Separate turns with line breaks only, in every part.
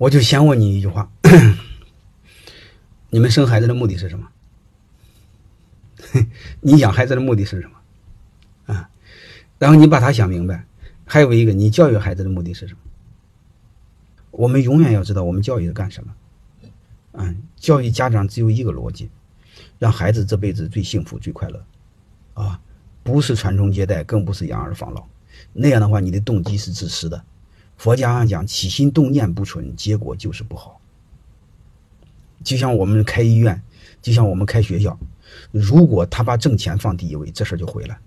我就先问你一句话：你们生孩子的目的是什么？你养孩子的目的是什么？啊，然后你把它想明白。还有一个，你教育孩子的目的是什么？我们永远要知道，我们教育是干什么？嗯，教育家长只有一个逻辑，让孩子这辈子最幸福、最快乐，啊，不是传宗接代，更不是养儿防老。那样的话，你的动机是自私的。佛家讲，起心动念不纯，结果就是不好。就像我们开医院，就像我们开学校，如果他把挣钱放第一位，这事儿就毁了。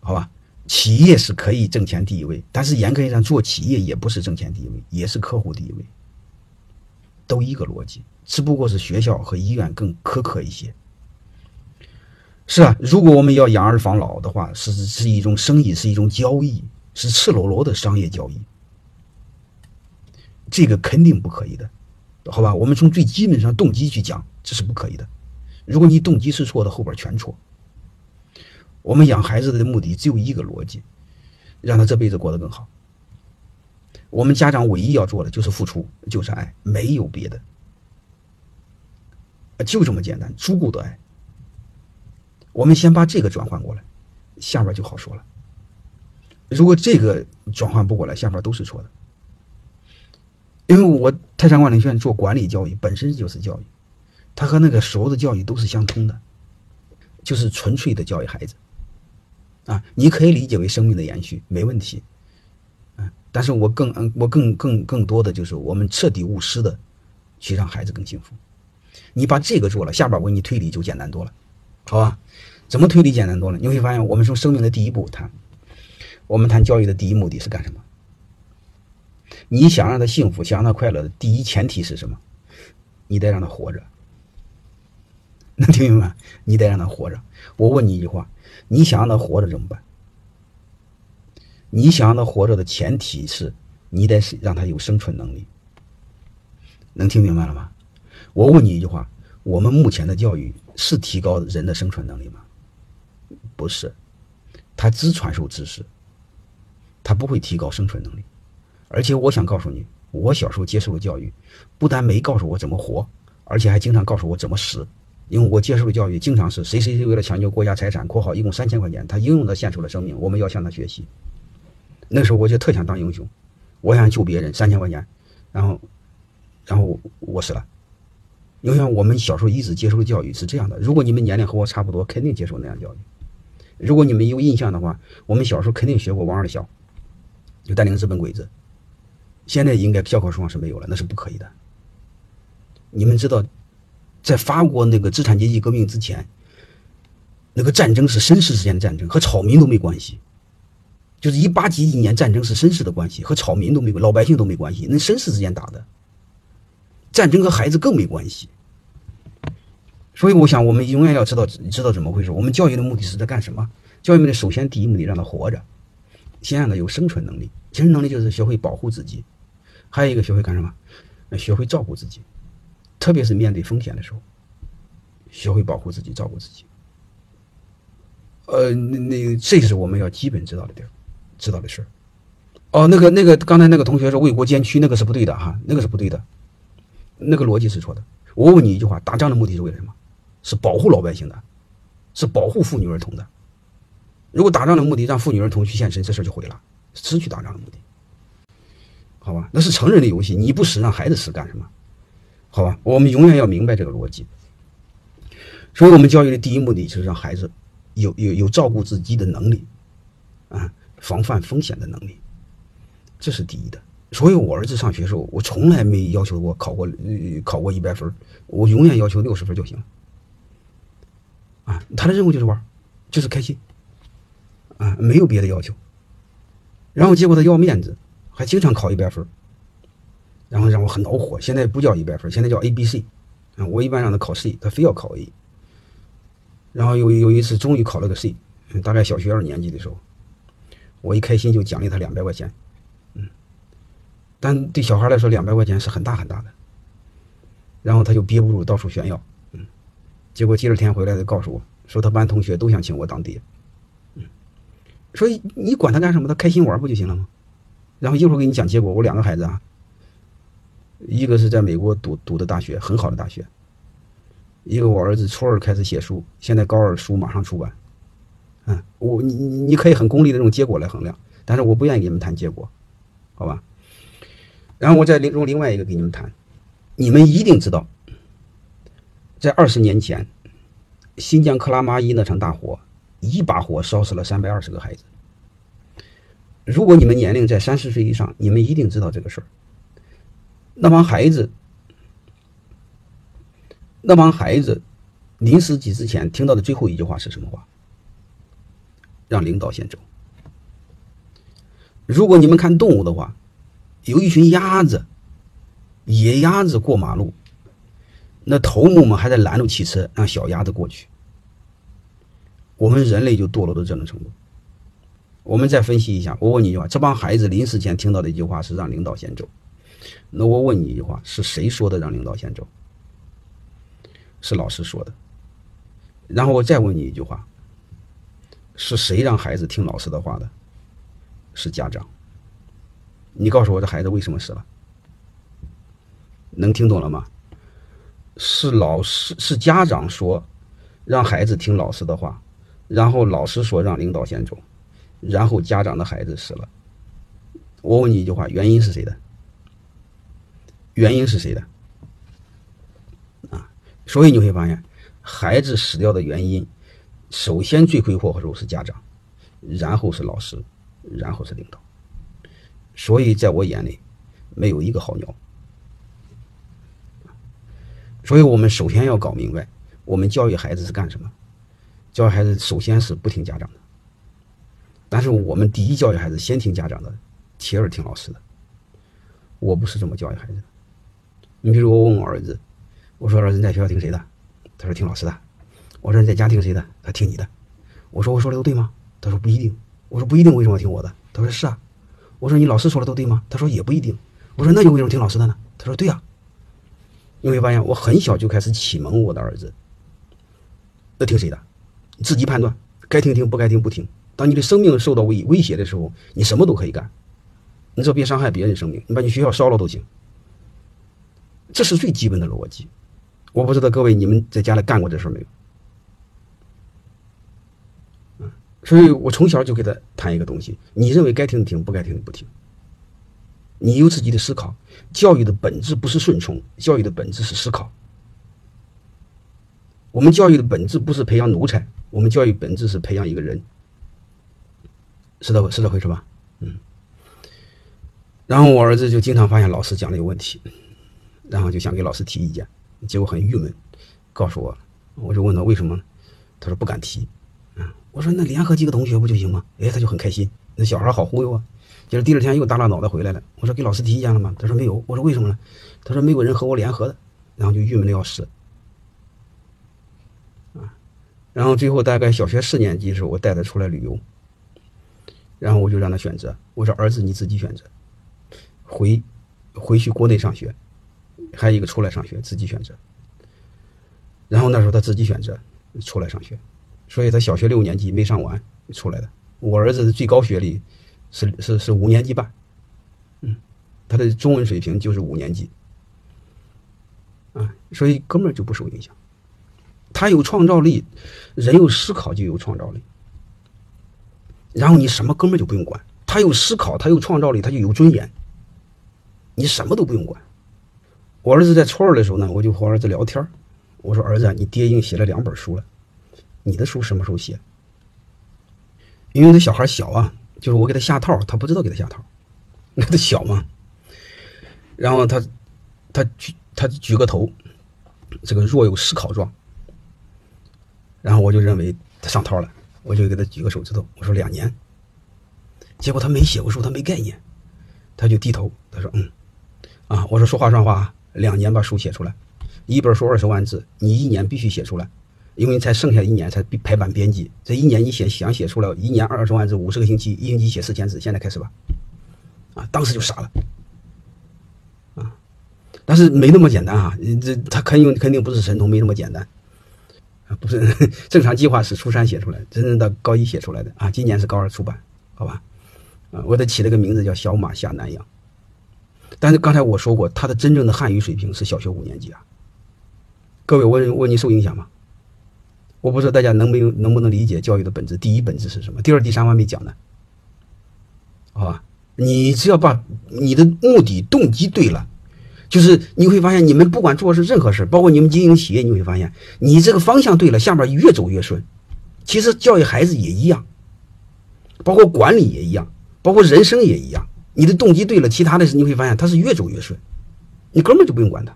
好吧？企业是可以挣钱第一位，但是严格意义上做企业也不是挣钱第一位，也是客户第一位，都一个逻辑，只不过是学校和医院更苛刻一些。是啊，如果我们要养儿防老的话，是是一种生意，是一种交易，是赤裸裸的商业交易，这个肯定不可以的，好吧？我们从最基本上动机去讲，这是不可以的。如果你动机是错的，后边全错。我们养孩子的目的只有一个逻辑，让他这辈子过得更好。我们家长唯一要做的就是付出，就是爱，没有别的，就这么简单，足够的爱。我们先把这个转换过来，下边就好说了。如果这个转换不过来，下边都是错的。因为我泰山管理学院做管理教育，本身就是教育，它和那个所有的教育都是相通的，就是纯粹的教育孩子。啊，你可以理解为生命的延续，没问题。嗯，但是我更嗯，我更更更多的就是我们彻底无私的去让孩子更幸福。你把这个做了，下边我给你推理就简单多了，好吧？怎么推理简单多了？你会发现，我们从生命的第一步谈，我们谈教育的第一目的是干什么？你想让他幸福，想让他快乐的第一前提是什么？你得让他活着，能听明白？你得让他活着。我问你一句话。你想让他活着怎么办？你想让他活着的前提是，你得让他有生存能力。能听明白了吗？我问你一句话：我们目前的教育是提高人的生存能力吗？不是，他只传授知识，他不会提高生存能力。而且我想告诉你，我小时候接受的教育，不但没告诉我怎么活，而且还经常告诉我怎么死。因为我接受的教育经常是谁谁谁为了抢救国家财产（括号一共三千块钱），他英勇的献出了生命，我们要向他学习。那时候我就特想当英雄，我想救别人，三千块钱，然后，然后我死了。因为我们小时候一直接受的教育是这样的。如果你们年龄和我差不多，肯定接受那样教育。如果你们有印象的话，我们小时候肯定学过王二小，就带领日本鬼子。现在应该教科书上是没有了，那是不可以的。你们知道？在法国那个资产阶级革命之前，那个战争是绅士之间的战争，和草民都没关系。就是一八几几年战争是绅士的关系，和草民都没老百姓都没关系，那绅士之间打的。战争和孩子更没关系。所以我想，我们永远要知道知道怎么回事。我们教育的目的是在干什么？教育目的首先第一目的让他活着，先让他有生存能力。生存能力就是学会保护自己，还有一个学会干什么？学会照顾自己。特别是面对风险的时候，学会保护自己，照顾自己。呃，那那这是我们要基本知道的地儿，知道的事儿。哦，那个那个，刚才那个同学说为国捐躯，那个是不对的哈，那个是不对的，那个逻辑是错的。我问你一句话：打仗的目的是为了什么？是保护老百姓的，是保护妇女儿童的。如果打仗的目的让妇女儿童去献身，这事儿就毁了，失去打仗的目的。好吧，那是成人的游戏，你不死让孩子死干什么？好吧，我们永远要明白这个逻辑。所以，我们教育的第一目的就是让孩子有有有照顾自己的能力，啊，防范风险的能力，这是第一的。所以我儿子上学的时候，我从来没要求过考过考过一百分，我永远要求六十分就行了。啊，他的任务就是玩，就是开心，啊，没有别的要求。然后结果他要面子，还经常考一百分。然后让我很恼火。现在不叫一百分，现在叫 A、B、C。啊，我一般让他考 C，他非要考 A。然后有有一次终于考了个 C，大概小学二年级的时候，我一开心就奖励他两百块钱。嗯，但对小孩来说两百块钱是很大很大的。然后他就憋不住到处炫耀。嗯，结果第二天回来他告诉我说他班同学都想请我当爹。所以你管他干什么？他开心玩不就行了吗？然后一会儿给你讲结果，我两个孩子啊。一个是在美国读读的大学，很好的大学。一个我儿子初二开始写书，现在高二书马上出版。嗯，我你你你可以很功利的用结果来衡量，但是我不愿意跟你们谈结果，好吧？然后我再用另外一个给你们谈，你们一定知道，在二十年前，新疆克拉玛依那场大火，一把火烧死了三百二十个孩子。如果你们年龄在三十岁以上，你们一定知道这个事儿。那帮孩子，那帮孩子临死几之前听到的最后一句话是什么话？让领导先走。如果你们看动物的话，有一群鸭子，野鸭子过马路，那头目们还在拦路汽车，让小鸭子过去。我们人类就堕落到这种程度。我们再分析一下，我问你一句话：这帮孩子临死前听到的一句话是让领导先走。那我问你一句话：是谁说的让领导先走？是老师说的。然后我再问你一句话：是谁让孩子听老师的话的？是家长。你告诉我，这孩子为什么死了？能听懂了吗？是老师，是家长说让孩子听老师的话，然后老师说让领导先走。然后家长的孩子死了，我问你一句话：原因是谁的？原因是谁的？啊，所以你会发现，孩子死掉的原因，首先罪魁祸首是家长，然后是老师，然后是领导。所以在我眼里，没有一个好鸟。所以我们首先要搞明白，我们教育孩子是干什么？教育孩子首先是不听家长的。但是我们第一教育孩子，先听家长的，其二听老师的。我不是这么教育孩子的。你比如我问我儿子，我说儿子在学校听谁的？他说听老师的。我说你在家听谁的？他听你的。我说我说的都对吗？他说不一定。我说不一定，为什么听我的？他说是啊。我说你老师说的都对吗？他说也不一定。我说那你为什么听老师的呢？他说对呀。你会发现我很小就开始启蒙我的儿子，要听谁的？自己判断，该听听，不该听不听。当你的生命受到威威胁的时候，你什么都可以干，你只要别伤害别人生命，你把你学校烧了都行。这是最基本的逻辑。我不知道各位你们在家里干过这事没有？所以我从小就给他谈一个东西：你认为该听的听，不该听的不听。你有自己的思考。教育的本质不是顺从，教育的本质是思考。我们教育的本质不是培养奴才，我们教育本质是培养一个人。是这是这回事吧？嗯。然后我儿子就经常发现老师讲的有问题，然后就想给老师提意见，结果很郁闷，告诉我，我就问他为什么，他说不敢提。嗯，我说那联合几个同学不就行吗？哎，他就很开心，那小孩好忽悠啊。就是第二天又耷拉脑袋回来了。我说给老师提意见了吗？他说没有。我说为什么呢？他说没有人和我联合的，然后就郁闷的要死。啊，然后最后大概小学四年级的时候，我带他出来旅游。然后我就让他选择，我说儿子你自己选择，回回去国内上学，还有一个出来上学自己选择。然后那时候他自己选择出来上学，所以他小学六年级没上完出来的。我儿子的最高学历是是是五年级半，嗯，他的中文水平就是五年级，啊，所以根本就不受影响。他有创造力，人有思考就有创造力。然后你什么根本就不用管，他有思考，他有创造力，他就有尊严。你什么都不用管。我儿子在初二的时候呢，我就和儿子聊天我说：“儿子，你爹已经写了两本书了，你的书什么时候写？”因为那小孩小啊，就是我给他下套，他不知道给他下套，那 他小嘛。然后他他举他举个头，这个若有思考状。然后我就认为他上套了。我就给他举个手指头，我说两年。结果他没写过书，他没概念，他就低头，他说嗯，啊，我说说话算话，两年把书写出来，一本书二十万字，你一年必须写出来，因为你才剩下一年才排版编辑，这一年你写想写出来，一年二十万字，五十个星期，一星期写四千字，现在开始吧，啊，当时就傻了，啊，但是没那么简单啊，这他肯定肯定不是神童，没那么简单。啊，不是正常计划是初三写出来，真正的高一写出来的啊。今年是高二出版，好吧？啊，我给他起了个名字叫“小马下南洋”。但是刚才我说过，他的真正的汉语水平是小学五年级啊。各位，我问你受影响吗？我不知道大家能没有能不能理解教育的本质。第一本质是什么？第二、第三我还没讲呢，好吧？你只要把你的目的动机对了，就是你会发现，你们不管做是任何事包括你们经营企业，你会发现，你这个方向对了，下边越走越顺。其实教育孩子也一样，包括管理也一样，包括人生也一样。你的动机对了，其他的事你会发现他是越走越顺，你根本就不用管他。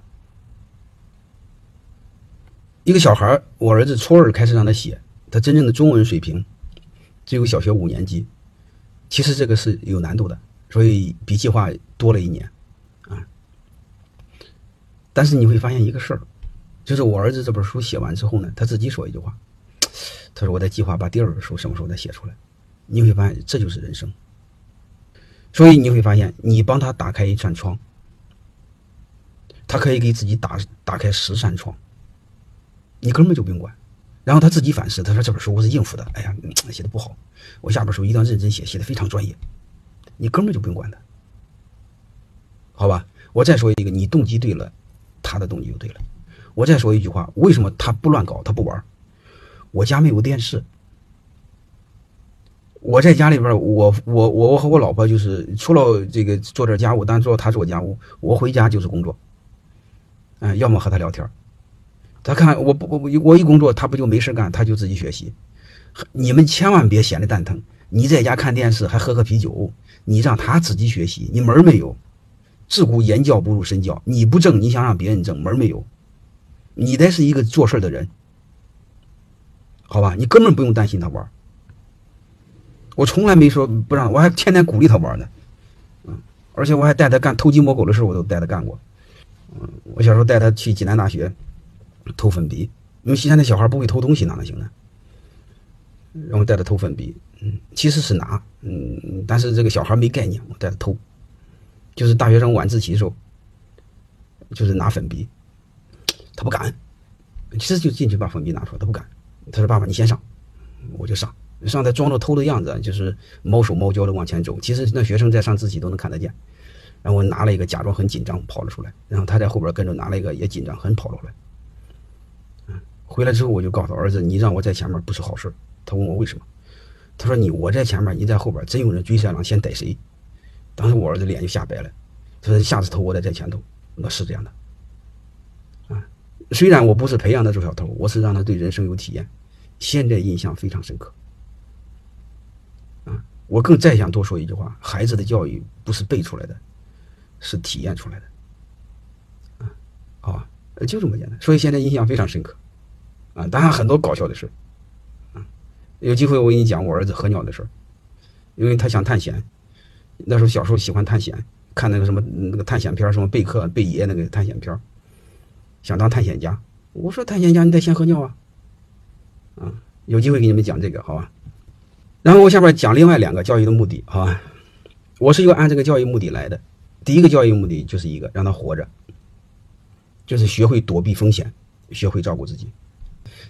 一个小孩我儿子初二开始让他写，他真正的中文水平只有小学五年级，其实这个是有难度的，所以比计划多了一年，但是你会发现一个事儿，就是我儿子这本书写完之后呢，他自己说一句话，他说我在计划把第二本书什么时候再写出来。你会发现这就是人生，所以你会发现你帮他打开一扇窗，他可以给自己打打开十扇窗。你根本就不用管，然后他自己反思，他说这本书我是应付的，哎呀，写的不好，我下本书一定要认真写，写的非常专业。你根本就不用管他，好吧？我再说一个，你动机对了，他的动机就对了。我再说一句话，为什么他不乱搞，他不玩？我家没有电视，我在家里边，我我我和我老婆就是除了这个做点家务，当然做他做家务，我回家就是工作，嗯，要么和他聊天。他看我不我我一工作，他不就没事干，他就自己学习。你们千万别闲的蛋疼，你在家看电视还喝喝啤酒，你让他自己学习，你门没有。自古言教不如身教，你不正，你想让别人正，门没有。你得是一个做事的人，好吧？你根本不用担心他玩。我从来没说不让，我还天天鼓励他玩呢。嗯，而且我还带他干偷鸡摸狗的事我都带他干过。嗯，我小时候带他去济南大学。偷粉笔，因为现在小孩不会偷东西，哪能行呢？然后带他偷粉笔，嗯，其实是拿，嗯，但是这个小孩没概念，我带他偷，就是大学生晚自习的时候，就是拿粉笔，他不敢，其实就进去把粉笔拿出来，他不敢，他说：“爸爸，你先上，我就上，上他装着偷的样子，就是猫手猫脚的往前走，其实那学生在上自习都能看得见。然后我拿了一个，假装很紧张跑了出来，然后他在后边跟着拿了一个，也紧张很跑了出来。”回来之后，我就告诉儿子：“你让我在前面不是好事。”他问我为什么？他说：“你我在前面，你在后边，真有人追山狼，先逮谁？”当时我儿子脸就吓白了。他说：“下次偷我得在前头。”那是这样的。啊，虽然我不是培养他做小偷，我是让他对人生有体验，现在印象非常深刻。啊，我更再想多说一句话：孩子的教育不是背出来的，是体验出来的。啊，好吧，就这么简单。所以现在印象非常深刻。啊，当然很多搞笑的事啊，有机会我给你讲我儿子和鸟的事因为他想探险，那时候小时候喜欢探险，看那个什么那个探险片什么贝克贝爷那个探险片想当探险家。我说探险家你得先喝尿啊，啊，有机会给你们讲这个好吧？然后我下边讲另外两个教育的目的，好吧？我是要按这个教育目的来的。第一个教育目的就是一个让他活着，就是学会躲避风险，学会照顾自己。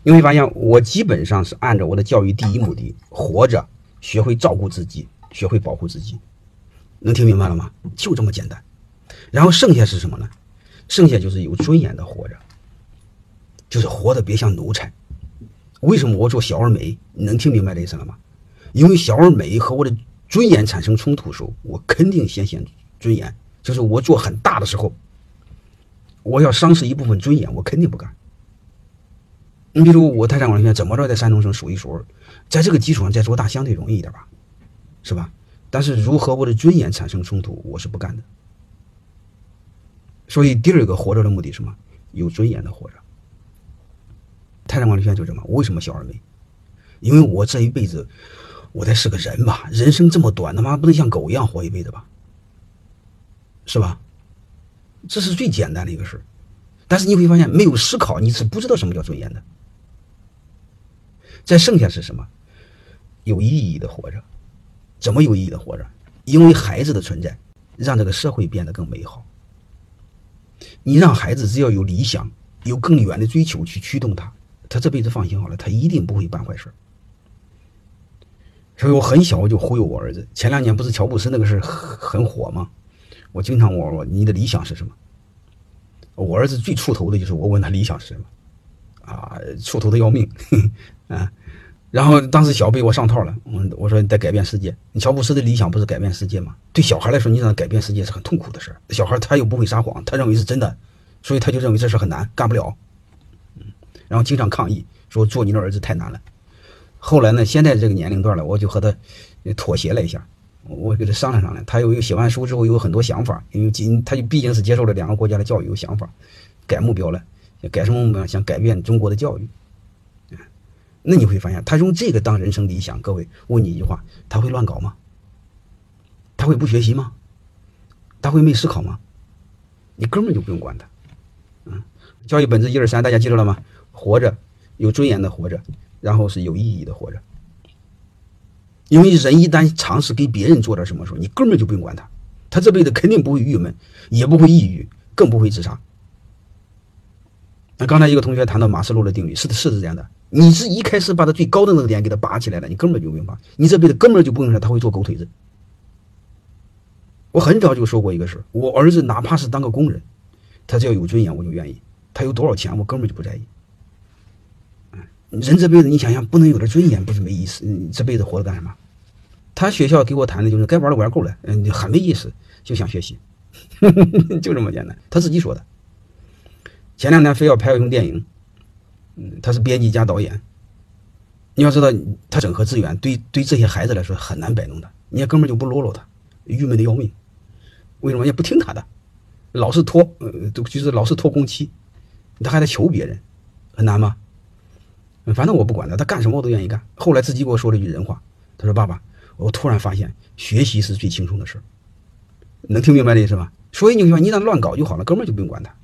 你会发现，我基本上是按照我的教育第一目的：活着，学会照顾自己，学会保护自己。能听明白了吗？就这么简单。然后剩下是什么呢？剩下就是有尊严的活着，就是活的别像奴才。为什么我做小而美？你能听明白这意思了吗？因为小而美和我的尊严产生冲突的时候，我肯定先显尊严。就是我做很大的时候，我要丧失一部分尊严，我肯定不干。你比如我泰山广学院怎么着在山东省数一数二，在这个基础上再做大相对容易一点吧，是吧？但是如何我的尊严产生冲突，我是不干的。所以第二个活着的目的是什么？有尊严的活着。泰山广学院就这么，我为什么小而美？因为我这一辈子，我得是个人吧？人生这么短，他妈不能像狗一样活一辈子吧？是吧？这是最简单的一个事但是你会发现，没有思考，你是不知道什么叫尊严的。再剩下是什么？有意义的活着，怎么有意义的活着？因为孩子的存在，让这个社会变得更美好。你让孩子只要有理想，有更远的追求去驱动他，他这辈子放心好了，他一定不会办坏事。所以我很小我就忽悠我儿子。前两年不是乔布斯那个事很火吗？我经常问我你的理想是什么？我儿子最出头的就是我问他理想是什么，啊，出头的要命，啊，然后当时小被我上套了，我我说你得改变世界，你乔布斯的理想不是改变世界吗？对小孩来说，你让他改变世界是很痛苦的事儿。小孩他又不会撒谎，他认为是真的，所以他就认为这事很难，干不了，嗯，然后经常抗议说做你的儿子太难了。后来呢，现在这个年龄段了，我就和他妥协了一下。我给他商量商量，他又写完书之后有很多想法，因为今他就毕竟是接受了两个国家的教育，有想法，改目标了，改什么目标？想改变中国的教育，那你会发现，他用这个当人生理想。各位，问你一句话，他会乱搞吗？他会不学习吗？他会没思考吗？你根本就不用管他。嗯，教育本质一二三，大家记住了吗？活着，有尊严的活着，然后是有意义的活着。因为人一旦尝试给别人做点什么时候，你根本就不用管他，他这辈子肯定不会郁闷，也不会抑郁，更不会自杀。那刚才一个同学谈到马斯洛的定律，是的，是是这样的。你是一开始把他最高的那个点给他拔起来了，你根本就不用拔，你这辈子根本就不用他他会做狗腿子。我很早就说过一个事我儿子哪怕是当个工人，他只要有尊严，我就愿意。他有多少钱，我根本就不在意。人这辈子，你想想，不能有点尊严，不是没意思。你这辈子活着干什么？他学校给我谈的就是该玩的玩够了，嗯，很没意思，就想学习，就这么简单。他自己说的。前两天非要拍一部电影，他是编辑加导演。你要知道，他整合资源，对对这些孩子来说很难摆弄的。你也根本就不啰啰他，郁闷的要命。为什么？也不听他的，老是拖，呃，就是老是拖工期，他还得求别人，很难吗？反正我不管他，他干什么我都愿意干。后来自己给我说了一句人话，他说：“爸爸，我突然发现学习是最轻松的事能听明白这意思吧？所以你说你让乱搞就好了，哥们就不用管他。